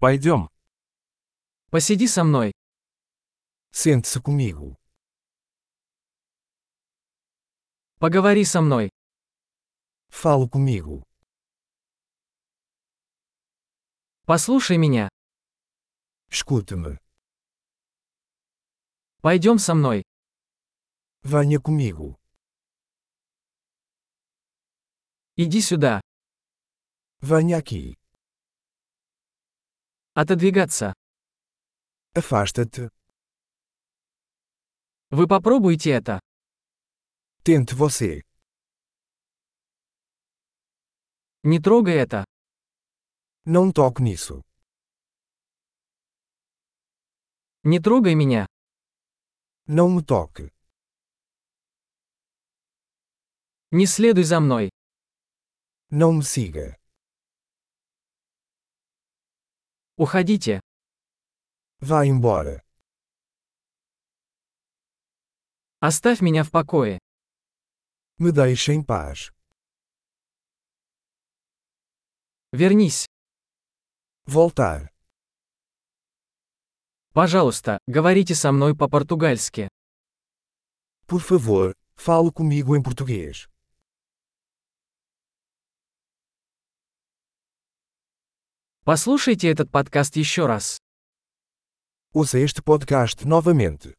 Пойдем. Посиди со мной. Sente-se comigo. Поговори со мной. Fale comigo. Послушай меня. Escute-me. Пойдем со мной. Venha comigo. Иди сюда. Venha aqui. Отодвигаться. Afasta-te. Вы попробуйте это. Tente você. Не трогай это. Não toque nisso. Не трогай меня. Não me toque. Не следуй за мной. Não me siga. Уходите. Vá embora. Оставь меня в покое. Me deixe em paz. Вернись. Voltar. Пожалуйста, говорите со мной по-португальски. Por favor, fale comigo em português. Послушайте этот подкаст еще раз. Ouça este podcast novamente.